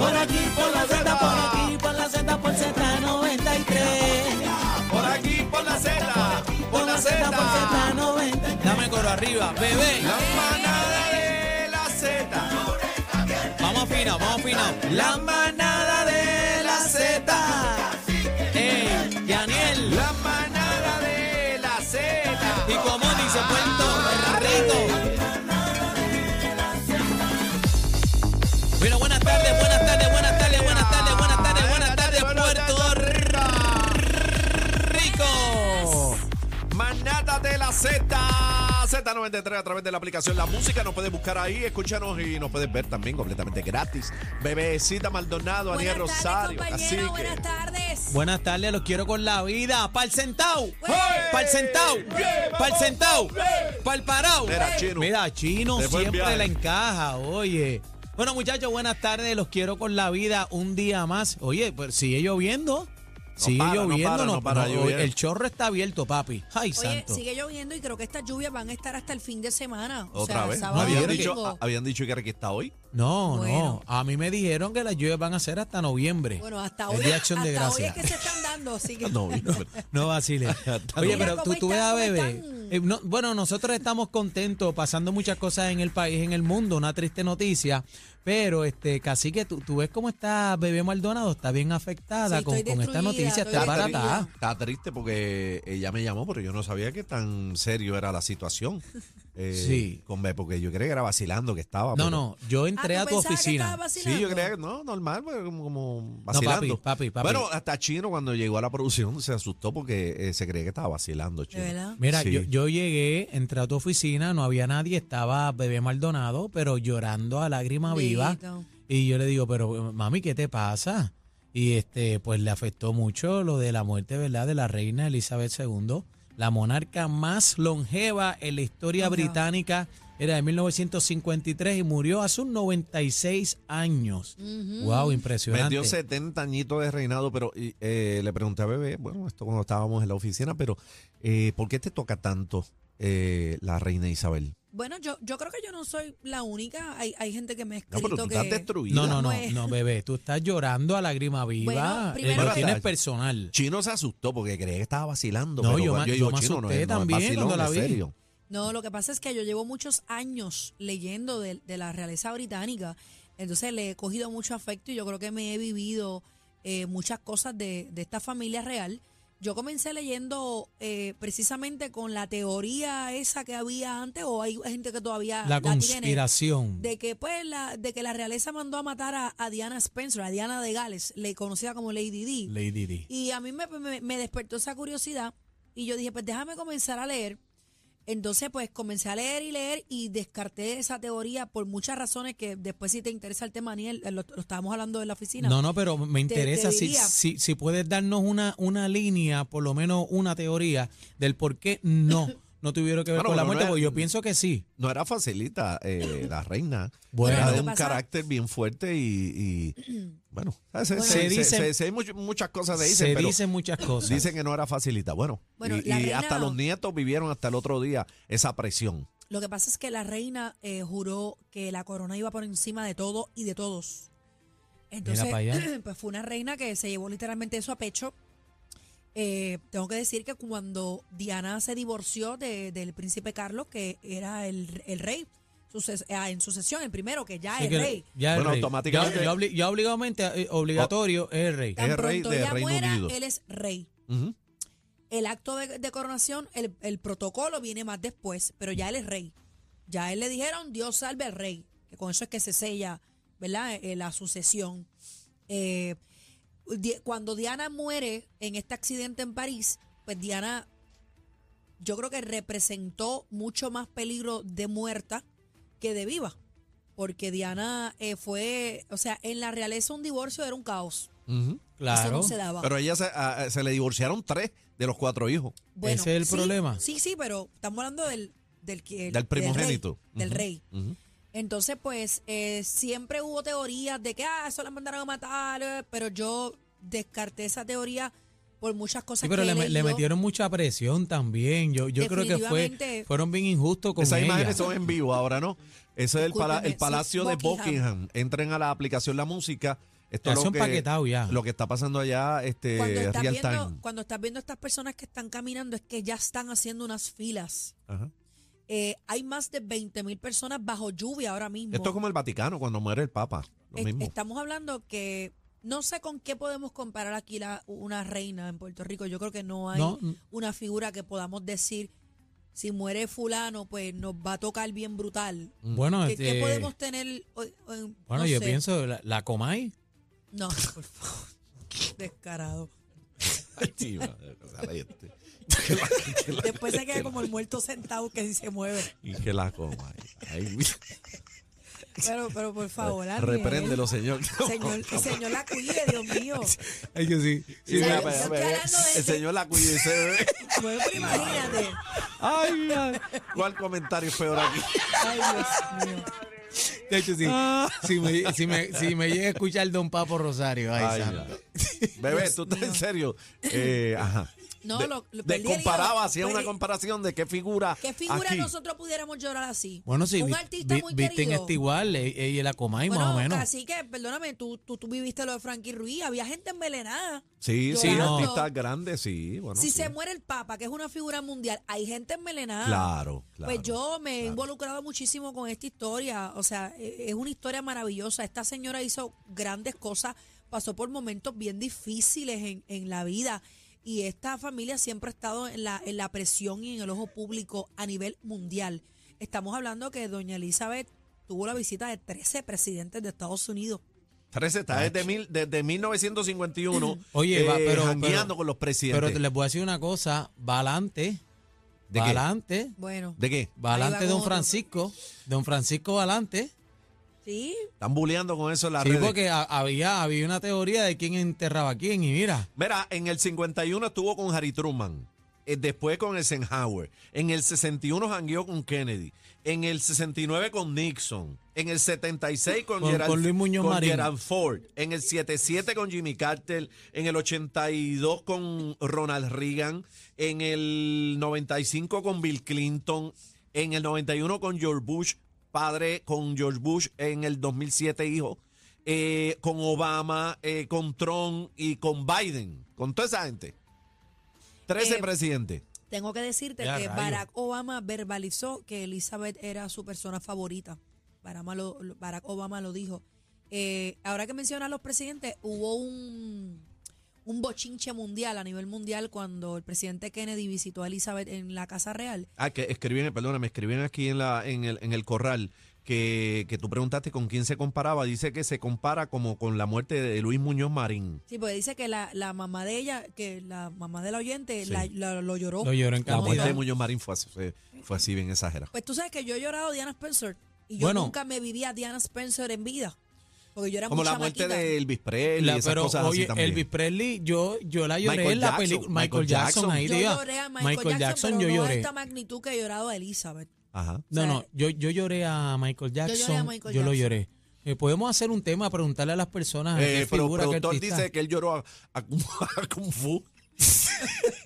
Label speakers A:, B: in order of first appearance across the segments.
A: por la Z, por aquí, por la Z, por Z93.
B: Por aquí, por la Z, por la Z.
A: por Z93. Dame coro arriba, bebé.
B: La manada de la Z.
A: Vamos afinado, vamos afinado. La manada de la Z. Ey, Daniel.
B: La manada de la Z.
A: Y como dice Puerto Rico. Tardes, buenas tardes,
B: Z93 a través de la aplicación La Música. Nos puedes buscar ahí, escúchanos y nos puedes ver también completamente gratis. Bebecita Maldonado, Aniel
C: Buenas
B: Rosario.
C: tardes,
B: Así que.
C: Buenas tardes.
A: Buenas tardes, los quiero con la vida. Pa'l sentao,
C: ¡Hey!
A: pa'l sentao, pa'l sentao, pa'l parao.
B: Mira, Chino.
A: Mira, Chino siempre la encaja, oye. Bueno, muchachos, buenas tardes, los quiero con la vida un día más. Oye, pues sigue lloviendo. Sigue
B: para, no
A: lloviendo,
B: para, no para
A: el chorro está abierto, papi. Ay,
C: Oye,
A: santo.
C: sigue lloviendo y creo que estas lluvias van a estar hasta el fin de semana. O
B: Otra
C: sea,
B: vez.
C: sábado,
B: habían, dicho, habían dicho que era que está hoy.
A: No,
C: Bueno.
A: no. A mí me dijeron que las lluvias van a ser hasta noviembre.
C: Bueno, hasta
A: El
C: hoy,
A: Día de Acción de
C: hasta hoy
A: Gracias.
C: es que se están dando, así que...
B: No, no,
A: No vacile. Oye, pero tú, tú ves a
C: están.
A: Eh, no, bueno, nosotros estamos contentos, pasando muchas cosas en el país, en el mundo, una triste noticia. Pero, este, casi que tú, tú ves cómo está Bebé Maldonado, está bien afectada
C: Sí,
A: con, con esta noticia, está barata.
B: está triste porque ella me llamó, pero yo no sabía que tan serio era la situación. Eh,
A: Sí.
B: Con B, porque yo creía que era vacilando que estaba.
A: No,
B: pero-
A: no, yo entré
C: Ah,
A: a
C: ¿tú
A: tu oficina.
C: vacilando?
B: Sí, yo creía que no, normal, pues, como, como vacilando.
A: papi, papi.
B: Bueno, hasta Chino cuando llegó a la producción se asustó porque eh, se creía que estaba vacilando,
C: ¿De
B: Chino.
C: verdad?
A: Mira,
B: Sí.
A: yo, yo llegué, entré a tu oficina, no había nadie, estaba Bebé Maldonado, pero llorando a lágrima viva. Y yo le digo, pero mami, ¿qué te pasa? Y este, pues le afectó mucho lo de la muerte, ¿verdad? De la reina Elizabeth II, la monarca más longeva en la historia británica. Era de 1953 y murió hace un 96 años. Wow, impresionante.
B: Me dio 70 añitos de reinado, pero y, eh, le pregunté a Bebé, bueno, esto cuando estábamos en la oficina, pero eh, ¿por qué te toca tanto eh, la reina Isabel?
C: Bueno, yo, yo creo que yo no soy la única. Hay, hay gente que me ha
B: No,
C: escrito
B: pero tú
C: que...
B: estás destruida.
A: No, no, no,
C: ¿Cómo es?
A: no, bebé, tú estás llorando a lágrima viva.
C: Bueno,
A: eh,
C: primero-
A: lo tienes personal.
B: Chino se asustó porque creía que estaba vacilando.
A: No,
B: pero
A: yo
B: digo,
A: yo me
B: Chino, no
A: asusté
B: no
A: también
B: vacilón,
A: cuando la
B: es
A: vi.
B: serio.
C: No, lo que pasa es que yo llevo muchos años leyendo de, de la realeza británica, entonces le he cogido mucho afecto y yo creo que me he vivido eh, muchas cosas de, de esta familia real. Yo comencé leyendo eh, precisamente con la teoría esa que había antes, o hay gente que todavía
A: La
C: tiene,
A: conspiración.
C: de que pues la, de que la realeza mandó a matar a, a Diana Spencer, a Diana de Gales, le conocida como Lady Di.
A: Lady Di.
C: Y a mí me, me- me despertó esa curiosidad y yo dije, pues déjame comenzar a leer. Entonces, pues comencé a leer y leer y descarté esa teoría por muchas razones que después si te interesa el tema, Daniel, lo, lo estábamos hablando en la oficina.
A: No, no, pero me
C: Te-
A: interesa
C: te
A: si, si, si puedes darnos una, una línea, por lo menos una teoría del por qué no, no tuvieron que ver
B: Bueno,
A: con la
B: no
A: muerte, porque yo pienso que sí.
B: No era facilita eh, la reina.
A: Bueno.
B: era de un
C: pasa-
B: carácter bien fuerte y, y, bueno, se,
C: Bueno.
B: se-
A: Se
B: se-
A: dicen-
B: se- muchas cosas se dicen,
A: Se
B: pero
A: dicen muchas cosas.
B: dicen que no era facilita. Bueno,
C: Bueno,
B: y,
C: la
B: y
C: reina-
B: hasta los nietos vivieron hasta el otro día esa presión.
C: Lo que pasa es que la reina eh, juró que la corona iba por encima de todo y de todos. Entonces, pues fue una reina que se llevó literalmente eso a pecho. Eh, tengo que decir que cuando Diana se divorció de- del príncipe Carlos, que era el, el rey, suces- ah, en sucesión, el primero, que ya
A: Sí
C: es
A: que-
C: rey.
A: ya
B: Bueno,
A: rey.
B: automáticamente-
A: Ya, ya obli- ya obligadamente, eh, obligatorio es el rey.
B: Es
C: Tan
B: el rey de
C: ella
B: Reino
C: muera,
B: Unido.
C: él es rey. El acto de, de coronación, el, el protocolo viene más después, pero ya él es rey. Ya a él le dijeron, Dios salve al rey, que con eso es que se sella, ¿verdad? Eh, la sucesión. Eh, cuando Diana muere en este accidente en París, pues Diana, yo creo que representó mucho más peligro de muerta que de viva. Porque Diana eh, fue, o sea, en la realeza un divorcio era un caos.
B: Ujú.
C: Eso
A: Claro.
C: no se daba.
B: Pero ella se, a- se le divorciaron tres de los cuatro hijos.
A: Ese es el
C: sí,
A: problema.
C: Sí, sí, pero estamos hablando del del, que-
B: Del primogénito.
C: rey, del rey.
B: ujú.
C: Entonces, pues, eh, siempre hubo teorías de que, ah, eso la mandaron a matar, eh, pero yo descarté esa teoría por muchas cosas
A: Sí, pero
C: que
A: le, le metieron mucha presión también. Yo, yo creo que fue fueron bien injustos con
B: Esas
A: ella.
B: imágenes son en vivo ahora, ¿no? Ese es el, pala- el Palacio
C: sí,
B: de
C: Buckingham.
B: Buckingham. Entren a la aplicación La Música. Esto es lo que,
A: ya.
B: lo que está pasando allá, este,
C: Cuando estás,
B: real
C: viendo,
B: time.
C: cuando estás viendo estas personas que están caminando es que ya están haciendo unas filas.
B: Ajá.
C: Eh, hay más de 20 mil personas bajo lluvia ahora mismo.
B: Esto es como el Vaticano cuando muere el Papa. Lo
C: Es-
B: mismo.
C: Estamos hablando que no sé con qué podemos comparar aquí la, una reina en Puerto Rico. Yo creo que no hay
A: No.
C: una figura que podamos decir, si muere fulano, pues nos va a tocar bien brutal.
A: Bueno,
C: ¿Qué, qué
A: este,
C: podemos tener?
A: bueno,
C: no
A: yo
C: sé.
A: pienso, la, la Comay,
C: No, por favor. Descarado.
B: Sí, madre, o sea, este.
C: Después se queda como el muerto sentado que ni se mueve.
B: Y que la coma. Ay,
C: Pero, pero por favor, Ariel.
B: repréndelo, señor.
C: Señor, señor la cuide, Dios mío.
A: Ay, yo sí.
B: Sí,
C: O sea,
B: mira,
C: de-
B: el señor la se ve.
C: Bueno, imagínate.
B: Ay, mira. ¿Cuál comentario es peor aquí?
C: Ay, Dios mío.
A: De hecho, sí. Si, me, si, me, si me llega a escuchar Don Papo Rosario, ay,
B: Ay. Bebé, tú estás en serio. Eh, ajá.
C: No,
B: de,
C: lo- lo
B: de comparaba, hacía una comparación de qué figura.
C: ¿Qué figura
B: aquí.
C: nosotros pudiéramos llorar así?
A: Bueno, sí,
C: Un
A: vi-
C: artista
A: vi-
C: muy
A: visten
C: querido.
A: este igual, e- ella y la Comay,
C: bueno,
A: más o menos.
C: Así que, perdóname, tú, tú, tú viviste lo de Frankie Ruiz. Había gente envenenada.
B: Sí, sí,
C: llorando.
B: artistas grandes, sí. Bueno,
C: si
B: sí.
C: se muere el Papa, que es una figura mundial, hay gente envenenada.
B: Claro, claro.
C: Pues yo me he involucrado muchísimo con esta historia. O sea, e- es una historia maravillosa. Esta señora hizo grandes cosas, pasó por momentos bien difíciles en, en la vida. Y esta familia siempre ha estado en la, en la presión y en el ojo público a nivel mundial. Estamos hablando que doña Elizabeth tuvo la visita de 13 presidentes de Estados Unidos.
B: 13 está desde, mil, desde 1951.
A: Oye, va,
B: eh,
A: pero-
B: jangueando
A: pero-
B: con los presidentes.
A: Pero les voy a decir una cosa, va adelante,
B: ¿De
A: va
B: qué?
A: adelante,
C: Bueno,
B: ¿De qué?
A: va
C: va con
A: Don
C: otro.
A: Francisco, Don Francisco va adelante.
C: Sí,
B: Están bulleando con eso en las
A: Sí,
B: redes.
A: porque ha- había, había una teoría de quién enterraba a quién y mira,
B: Mira, en el 51 estuvo con Harry Truman. eh, Después con Eisenhower. En el 61 jangueó con Kennedy. En el 69 con Nixon. En el 76 con,
A: Con-
B: Gerald,
A: con Luis Muñoz
B: con
A: Marín.
B: Gerald Ford. En el 77 con Jimmy Carter. En el 82 con Ronald Reagan. En el 95 con Bill Clinton. En el 91 con George Bush, padre, con George Bush. En el 2007, hijo. eh, con Obama, eh, con Trump y con Biden. Con toda esa gente. 13
C: Eh,
B: presidentes.
C: tengo que decirte
A: Ya,
C: que
A: rayos.
C: Barack Obama verbalizó que Elizabeth era su persona favorita. Barack Obama lo, Barack Obama lo dijo. Eh, ahora que mencionas a los presidentes, hubo un, un bochinche mundial a nivel mundial cuando el presidente Kennedy visitó a Elizabeth en la Casa Real.
B: Ah, que escribían, perdóname, escribían aquí en, la, en, el, en el corral que, que tú preguntaste con quién se comparaba. Dice que se compara como con la muerte de Luis Muñoz Marín.
C: Sí, porque dice que la, la mamá de ella, que la mamá del oyente,
B: Sí.
C: la- la- lo lloró.
A: Lo lloró en
B: La muerte de Muñoz Marín fue, así- fue, fue así bien exagerada.
C: Pues tú sabes que yo he llorado a Diana Spencer y yo
A: Bueno.
C: nunca me vivía a Diana Spencer en vida. Porque yo era
B: Como
C: muy
B: la muerte
C: chamaquita.
B: de Elvis Presley,
A: La-
B: esas
A: pero
B: cosas así
A: oye,
B: también.
A: Elvis Presley, yo, yo la lloré
B: Michael
A: en la
B: Jackson,
A: película.
B: Michael
A: Michael Jackson,
B: Jackson.
A: ahí
C: Yo
A: diga.
C: lloré a Michael, Jackson, pero
A: yo
C: no a
A: lloré.
C: esta magnitud que he llorado a Elizabeth.
B: Ajá.
A: No,
C: O sea,
A: no, yo, yo lloré a Michael
C: lloré a
A: Jackson. Yo,
C: Michael
A: lo
C: Jackson.
A: lloré. Eh, podemos hacer un tema, preguntarle a las personas a
B: Eh,
A: qué
B: pero el
A: figura, qué
B: productor
A: artista.
B: dice que él lloró a, a Kung- a Kung Fu.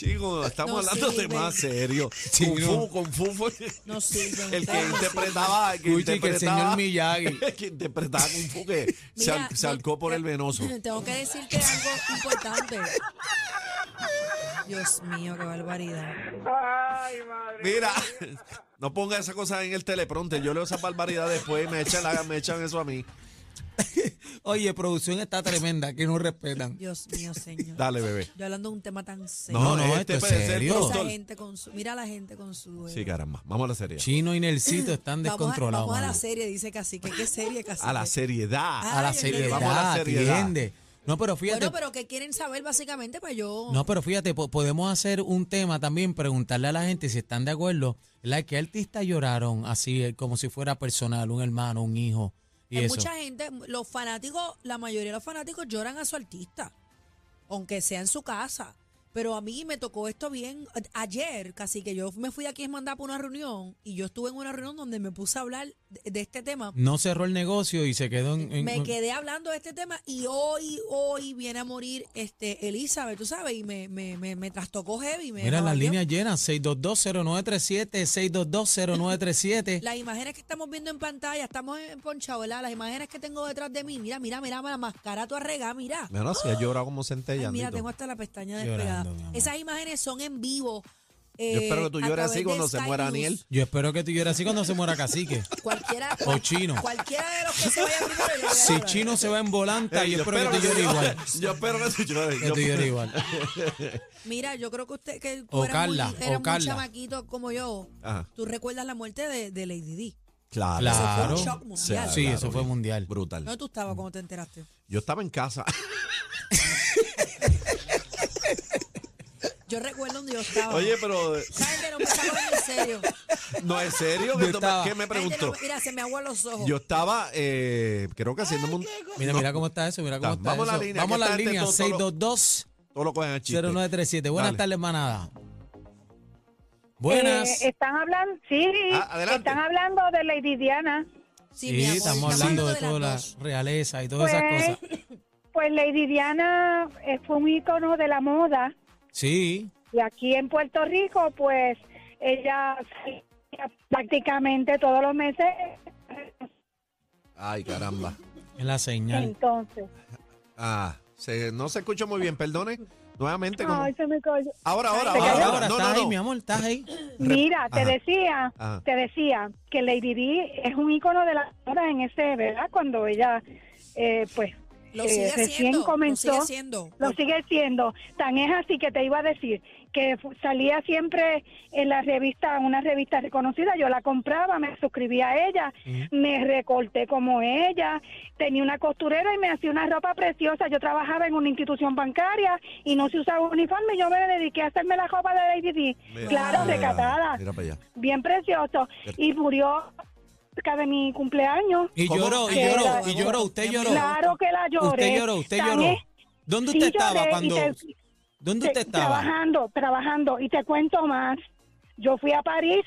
B: Chicos, estamos
C: No
B: hablando de más serio.
A: Sí,
B: Kung
A: no.
B: Fu, Kung Fu fue
C: No
B: el que interpretaba, el que
A: que el
B: interpretaba,
A: señor Miyagi.
B: que interpretaba Kung Fu que se,
C: Mira,
B: se alcó por el venoso.
C: Tengo que decirte algo importante. Dios mío, qué barbaridad.
B: Mira, no ponga esa cosa en el teleprompter. Yo leo esa barbaridad después y me echan, la- me echan eso a mí.
A: Oye, producción está tremenda, que no respetan.
C: Dios mío, señor.
B: Dale, bebé.
C: Yo hablando de un tema tan serio.
A: No, no,
B: este
A: es
B: puede ser
A: serio.
C: Esa
B: productor.
C: gente con su, mira a la gente con su.
B: Sí, caramba. Vamos a la serie.
A: Chino y Nelsito están
C: vamos a,
A: descontrolados.
C: vamos a la serie, dice Cacique. ¿Qué serie, Cacique?
B: A la seriedad.
C: Ah,
A: A la seriedad,
B: vamos a la seriedad.
A: No, pero fíjate,
C: Bueno, pero que quieren saber básicamente, pues yo.
A: no, pero fíjate, po- podemos hacer un tema también, preguntarle a la gente si están de acuerdo, ¿la ¿qué artistas lloraron así eh, como si fuera personal, un hermano, un hijo y
C: Hay
A: eso?
C: mucha gente, los fanáticos, la mayoría de los fanáticos lloran a su artista, aunque sea en su casa. Pero a mí me tocó esto bien ayer, casi que yo me fui aquí a mandar para una reunión y yo estuve en una reunión donde me puse a hablar de, de este tema.
A: No cerró el negocio y se quedó en... en-
C: Me quedé hablando de este tema y hoy, hoy viene a morir este Elizabeth, tú sabes, y me, me, me, me trastocó heavy. Me
A: Mira las líneas llenas, 6220937, 6220937.
C: Las imágenes que estamos viendo en pantalla, estamos en ponchado, ¿verdad? Las imágenes que tengo detrás de mí, mira, mira, mira, la máscara tu arrega, mira.
B: Bueno, si ha llorado como
C: Ay,
B: centella.
C: mira, tengo hasta la pestaña
A: Llorando, mi amor.
C: Esas imágenes son en vivo. eh,
B: Yo espero que tú
C: a
B: llores
C: través
B: así
C: de
B: cuando se
C: Sky
B: muera
C: News.
B: Daniel.
A: Yo espero que tú llores así cuando se muera Cacique.
C: Cualquiera,
A: O Chino.
C: Cualquiera de los que se vaya primero. yo voy a
A: Si
C: llorar.
A: Chino se va en volanta,
B: Eh,
A: yo espero que tú llores igual.
B: Yo espero que tú llores.
A: Que
B: Yo-
A: tú llores igual.
C: Mira, yo creo que usted, que
A: O
C: tú eras
A: Carla,
C: muy,
A: o
C: eras muy
A: Carla.
C: chamaquito como yo.
B: Ajá.
C: Tú recuerdas la muerte de, de Lady D.
B: Claro.
C: Eso fue
A: Claro.
C: un shock mundial.
A: Sí,
B: Claro,
A: eso fue mundial.
B: Brutal.
C: ¿Dónde tú estabas cuando te enteraste?
B: Yo estaba en casa.
C: Yo recuerdo donde yo estaba.
B: Oye, pero
C: Esa gente no me está poniendo en serio.
B: no es serio.
A: Yo
B: ¿Qué, tú me-
A: estaba-
B: ¿Qué me
C: Esa gente no
B: preguntó?
C: mira, se me aguan los ojos.
B: Yo estaba, eh, creo que haciendo un...
A: Mira, mira cómo está eso, mira cómo
B: Ah,
A: está
B: vamos a la
A: eso.
B: línea,
A: Vamos a
B: que
A: la línea,
B: todo- todo lo-
A: 622
B: Todo lo cogen a chiste.
A: 0937. Buenas tardes, manada. Buenas.
D: Eh, están hablando, sí,
B: Ah, adelante.
D: están hablando de Lady Diana.
C: Sí,
A: Sí,
C: mi amor,
A: estamos hablando de toda la realeza y todas esas
D: Pues,
A: cosas.
D: pues Lady Diana eh, fue un ícono de la moda
A: Sí,
D: y aquí en Puerto Rico, pues ella prácticamente todos los meses.
B: Ay, caramba.
A: en la señal.
D: Entonces,
B: Ah, se- no se escucha muy bien, perdone. Nuevamente, como...
D: ay, se me cayó.
B: Ahora, ahora, ahora.
A: Ahora,
B: No,
A: estás
B: no,
A: ahí,
B: no.
A: mi amor, estás ahí.
D: Mira, te
B: Ajá.
D: decía,
B: Ajá.
D: te decía que Lady Di es un ícono de la moda en ese, ¿verdad? Cuando ella, eh, pues,
C: Lo
D: eh,
C: sigue
D: recién
C: haciendo.
D: comenzó.
C: Lo sigue haciendo.
D: Lo sigue siendo. Tan es así que te iba a decir que salía siempre en la revista, una revista reconocida. Yo la compraba, me suscribía a ella, me recorté como ella, tenía una costurera y me hacía una ropa preciosa. Yo trabajaba en una institución bancaria y no se usaba uniforme. Yo me dediqué a hacerme la ropa de Lady Di.
B: Mira,
D: Claro, recatada,
B: Mira para allá.
D: bien precioso. Y murió cerca de mi cumpleaños.
A: Y lloró, y
D: Que
A: lloró,
D: la-
A: y lloró, usted lloró.
D: Claro que la lloré.
A: Usted lloró, usted lloró. ¿Dónde
D: Sí,
A: usted estaba
D: lloré y
A: cuando?
D: te-
A: ¿Dónde
D: Te-
A: usted estaba?
D: Trabajando, trabajando. Y te cuento más. Yo fui a París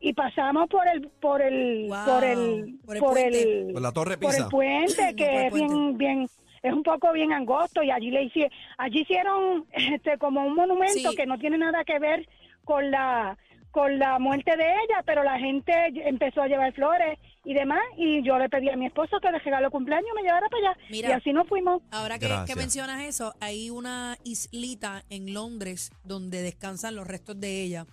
D: y pasamos por el, por el,
C: Wow,
D: por el,
C: por el
D: por
C: puente.
D: el,
B: Por la Torre
D: por el puente,
C: Por el
D: que es bien, bien, es un poco bien angosto y allí le hicieron, allí hicieron este como un monumento
C: Sí.
D: que no tiene nada que ver con la con la muerte de ella, pero la gente empezó a llevar flores y demás, y yo le pedí a mi esposo que de regalo cumpleaños me llevara para allá,
C: Mira.
D: y así nos fuimos.
C: Ahora que mencionas eso, hay una islita en Londres donde descansan los restos de ella.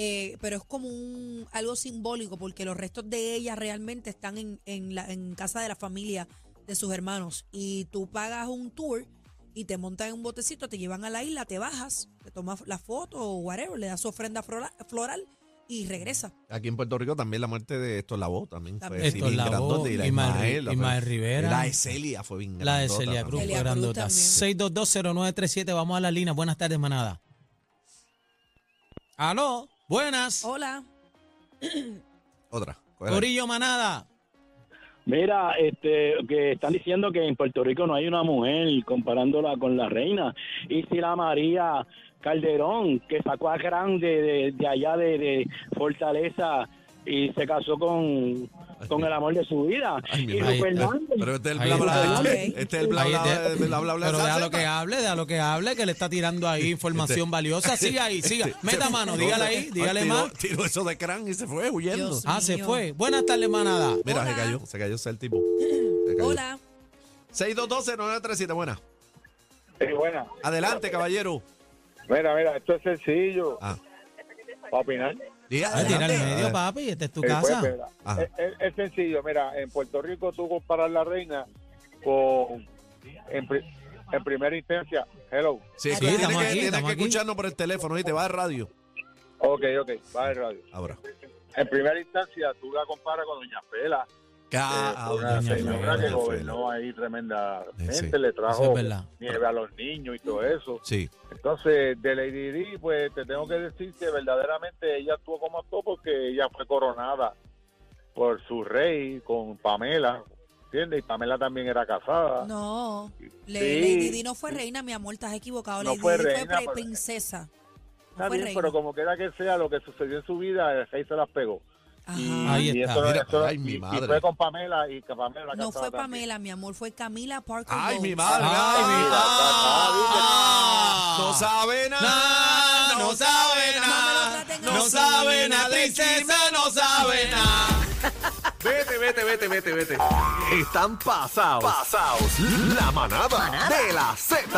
C: Eh, pero es como un algo simbólico porque los restos de ella realmente están en, en, la, en casa de la familia de sus hermanos. Y tú pagas un tour y te montan en un botecito, te llevan a la isla, te bajas, te tomas la foto o whatever, le das su ofrenda flora- floral y regresa.
B: Aquí en Puerto Rico también la muerte de Héctor Lavoe también fue
C: También.
B: bien
A: Lavoe,
B: grandote, y la
A: Ismael
B: Ismael,
A: Ismael Rivera.
B: La de Celia fue bien
A: La de Celia Cruz, fue grandota.
C: también.
A: 6220937, vamos a la línea. Buenas tardes, manada. Aló, buenas.
C: Hola.
B: Otra.
A: Corillo Manada.
E: Mira, este, que están diciendo que en Puerto Rico no hay una mujer comparándola con la reina. Y si la María Calderón, que sacó a Grande de, de allá de, de Fortaleza y se casó con, con el amor de su vida.
B: Ay,
E: y
B: madre.
E: Rupert Fernández.
B: Pero este es el bla bla. Este es el bla bla
A: de-
B: bla bla bla.
A: Pero deja lo que hable, deja lo que hable, que le está tirando ahí información valiosa. Siga ahí, siga. Meta mano, dígale ahí, dígale
B: tiró,
A: más.
B: Tiró eso de crán y se fue huyendo.
C: Dios.
A: Ah, se fue. Buenas tardes, manada.
B: Mira,
C: Hola.
B: se cayó, se cayó ese el tipo. Se cayó.
C: Hola.
B: 6220937, buena.
F: Sí, buena.
B: Adelante, caballero.
F: Mira, mira, esto es sencillo
B: Ah,
F: para opinar.
A: Tira al medio, papi. Esta es tu
F: Eh, pues,
A: casa.
F: mira,
B: Ajá.
F: es, sencillo. Mira, en Puerto Rico tú comparas la reina con, en, en primera instancia, hello.
B: Sí,
C: Sí,
B: tienes que,
A: aquí,
B: tienes
A: estamos
B: que
A: aquí.
B: escucharnos por el teléfono y te va a radio.
F: Ok, ok, va de radio.
B: Ahora.
F: En primera instancia tú la comparas con Doña Fela, Eh, una señora que gobernó ahí tremendamente,
B: Sí,
F: le
A: Eso es
F: trajo nieve a los niños y todo eso.
B: Sí,
F: Entonces, de Lady Di, pues te tengo que decir que verdaderamente ella actuó como actuó porque ella fue coronada por su rey con Pamela ¿entiendes? Y Pamela también era casada.
C: No, Le-
F: Sí.
C: Lady Di no fue reina, mi amor, estás equivocado.
F: No
C: Lady
F: fue
C: Di
F: reina,
C: fue princesa. No
F: Está
C: fue
F: bien,
C: reina.
F: pero como quiera que sea, lo que sucedió en su vida, el rey se las pegó.
C: Ajá.
F: Y,
A: Ahí
F: y
A: está,
B: mira, ay, mi
F: y- y
B: madre.
F: fue con Pamela y que Pamela
C: No fue
F: también.
C: Pamela, mi amor, fue Camila Parker
B: Ay,
C: Bowles.
B: mi madre.
A: Ay,
B: ay,
A: mi-
B: mi-
A: Ah.
B: No sabe nada.
A: No sabe
C: No lo
A: nada. No
C: así.
A: sabe nada, princesa, no sabe nada.
G: Vete, vete, vete, vete, vete. Están pasados. Pasados. La manada, de la Z.